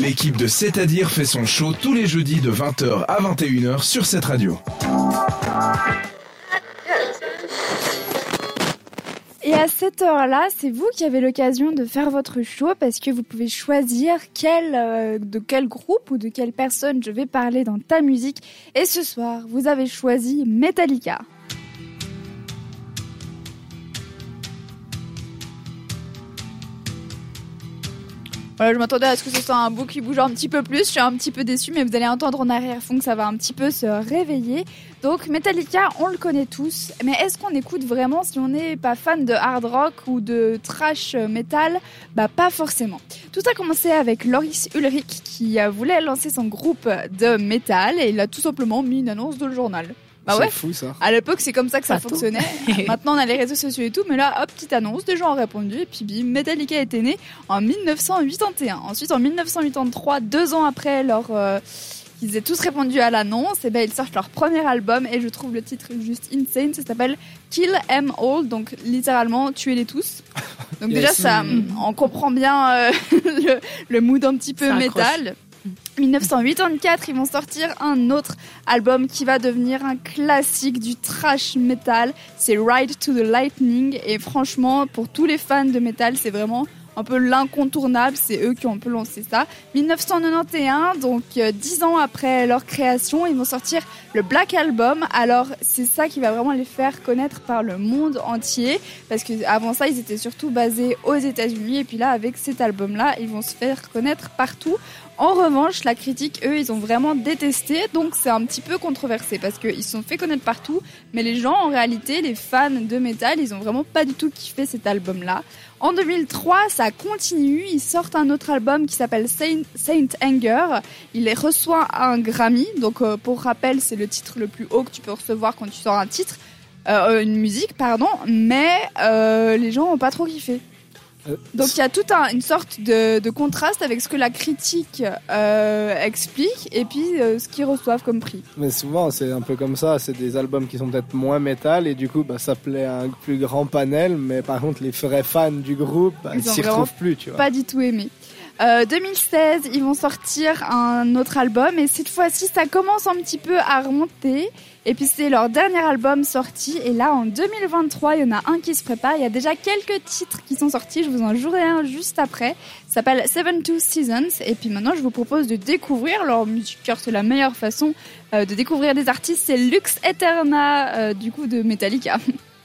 L'équipe de C'est-à-dire fait son show tous les jeudis de 20h à 21h sur cette radio. Et à cette heure-là, c'est vous qui avez l'occasion de faire votre show parce que vous pouvez choisir euh, de quel groupe ou de quelle personne je vais parler dans ta musique. Et ce soir, vous avez choisi Metallica. Voilà, je m'attendais à ce que ce soit un bout qui bouge un petit peu plus. Je suis un petit peu déçue, mais vous allez entendre en arrière-fond que ça va un petit peu se réveiller. Donc Metallica, on le connaît tous, mais est-ce qu'on écoute vraiment si on n'est pas fan de hard rock ou de trash metal Bah pas forcément. Tout a commencé avec Loris Ulrich qui voulait lancer son groupe de metal et il a tout simplement mis une annonce dans le journal. Bah c'est ouais. fou ça. À l'époque, c'est comme ça que ça fonctionnait. Maintenant, on a les réseaux sociaux et tout, mais là, hop, petite annonce, des gens ont répondu, et puis bim, Metallica était né en 1981. Ensuite, en 1983, deux ans après leur, euh, qu'ils aient tous répondu à l'annonce, et ben ils sortent leur premier album, et je trouve le titre juste insane. Ça s'appelle Kill Em All, donc littéralement tuez-les tous. Donc Yes. déjà, ça, on comprend bien euh, le, le mood un petit peu Ça accroche. métal. 1984, ils vont sortir un autre album qui va devenir un classique du trash metal. C'est Ride to the Lightning. Et franchement, pour tous les fans de metal, c'est vraiment un peu l'incontournable. C'est eux qui ont un peu lancé ça. 1991, donc euh, dix ans après leur création, ils vont sortir le Black Album. Alors, c'est ça qui va vraiment les faire connaître par le monde entier. Parce que avant ça, ils étaient surtout basés aux États-Unis. Et puis là, avec cet album-là, ils vont se faire connaître partout. En revanche, la critique, eux, ils ont vraiment détesté, donc c'est un petit peu controversé parce qu'ils se sont fait connaître partout, mais les gens, en réalité, les fans de métal, ils ont vraiment pas du tout kiffé cet album-là. En 2003, ça continue, ils sortent un autre album qui s'appelle Saint, Saint Anger. Il reçoit un Grammy, donc euh, pour rappel, c'est le titre le plus haut que tu peux recevoir quand tu sors un titre, euh, une musique, pardon, mais euh, les gens ont pas trop kiffé. Euh, Donc il y a toute un- une sorte de, de contraste avec ce que la critique euh, explique et puis euh, ce qu'ils reçoivent comme prix. Mais souvent, c'est un peu comme ça. C'est des albums qui sont peut-être moins métal et du coup, bah, ça plaît à un plus grand panel. Mais par contre, les vrais fans du groupe, bah, Ils s'y retrouvent plus, tu vois. Pas du tout aimé. Euh, 2016, ils vont sortir un autre album et cette fois-ci, ça commence un petit peu à remonter. Et puis c'est leur dernier album sorti. Et là, en 2023, il y en a un qui se prépare. Il y a déjà quelques titres qui sont sortis. Je vous en jouerai un juste après. Ça s'appelle Seven Two Seasons. Et puis maintenant, je vous propose de découvrir leur musique car c'est la meilleure façon euh, de découvrir des artistes. C'est Lux Eterna, euh, du coup, de Metallica.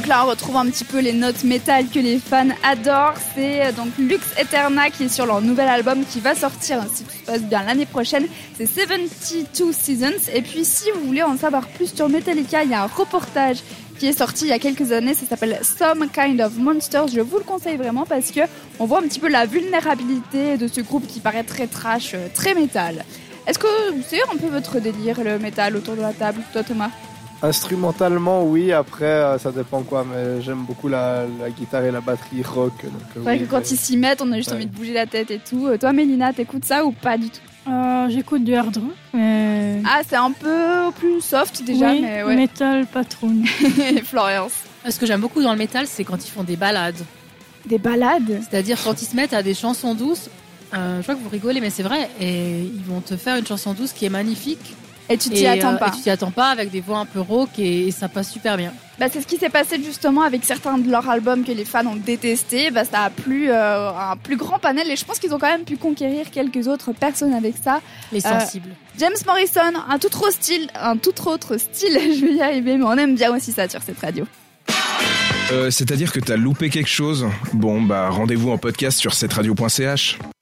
Donc là, on retrouve un petit peu les notes métal que les fans adorent. C'est euh, donc Lux Eterna qui est sur leur nouvel album qui va sortir, si tout se passe bien, l'année prochaine. C'est 72 Seasons. Et puis, si vous voulez en savoir plus sur Metallica, il y a un reportage qui est sorti il y a quelques années. Ça s'appelle Some Kind of Monsters. Je vous le conseille vraiment parce que on voit un petit peu la vulnérabilité de ce groupe qui paraît très trash, euh, très métal. Est-ce que c'est un peu votre délire, le métal autour de la table, toi Thomas? Instrumentalement, oui. Après, euh, ça dépend quoi. Mais j'aime beaucoup la, la guitare et la batterie rock. Donc, euh, C'est vrai oui, que quand mais- ils s'y mettent, on a juste Ouais. envie de bouger la tête et tout. Euh, Toi, Mélina, t'écoutes ça ou pas du tout? Euh, J'écoute du hard rock, mais... Ah, c'est un peu plus soft déjà, oui, mais ouais. metal pas trop. non. Florence. Ce que j'aime beaucoup dans le métal, c'est quand ils font des balades. Des balades C'est-à-dire quand ils se mettent à des chansons douces. euh, je vois que vous rigolez, mais c'est vrai. Et ils vont te faire une chanson douce qui est magnifique. Et tu t'y attends euh, pas. Et tu t'y attends pas avec des voix un peu rauques et, et ça passe super bien. Bah, c'est ce qui s'est passé justement avec certains de leurs albums que les fans ont détestés. Bah, ça a plu euh, un plus grand panel et je pense qu'ils ont quand même pu conquérir quelques autres personnes avec ça. Les Euh, sensibles. James Morrison, un tout autre style, un tout autre style, je vais y arriver, mais on aime bien aussi ça sur cette radio. Euh, C'est-à-dire que t'as loupé quelque chose? Bon, bah rendez-vous en podcast sur cetteradio.ch.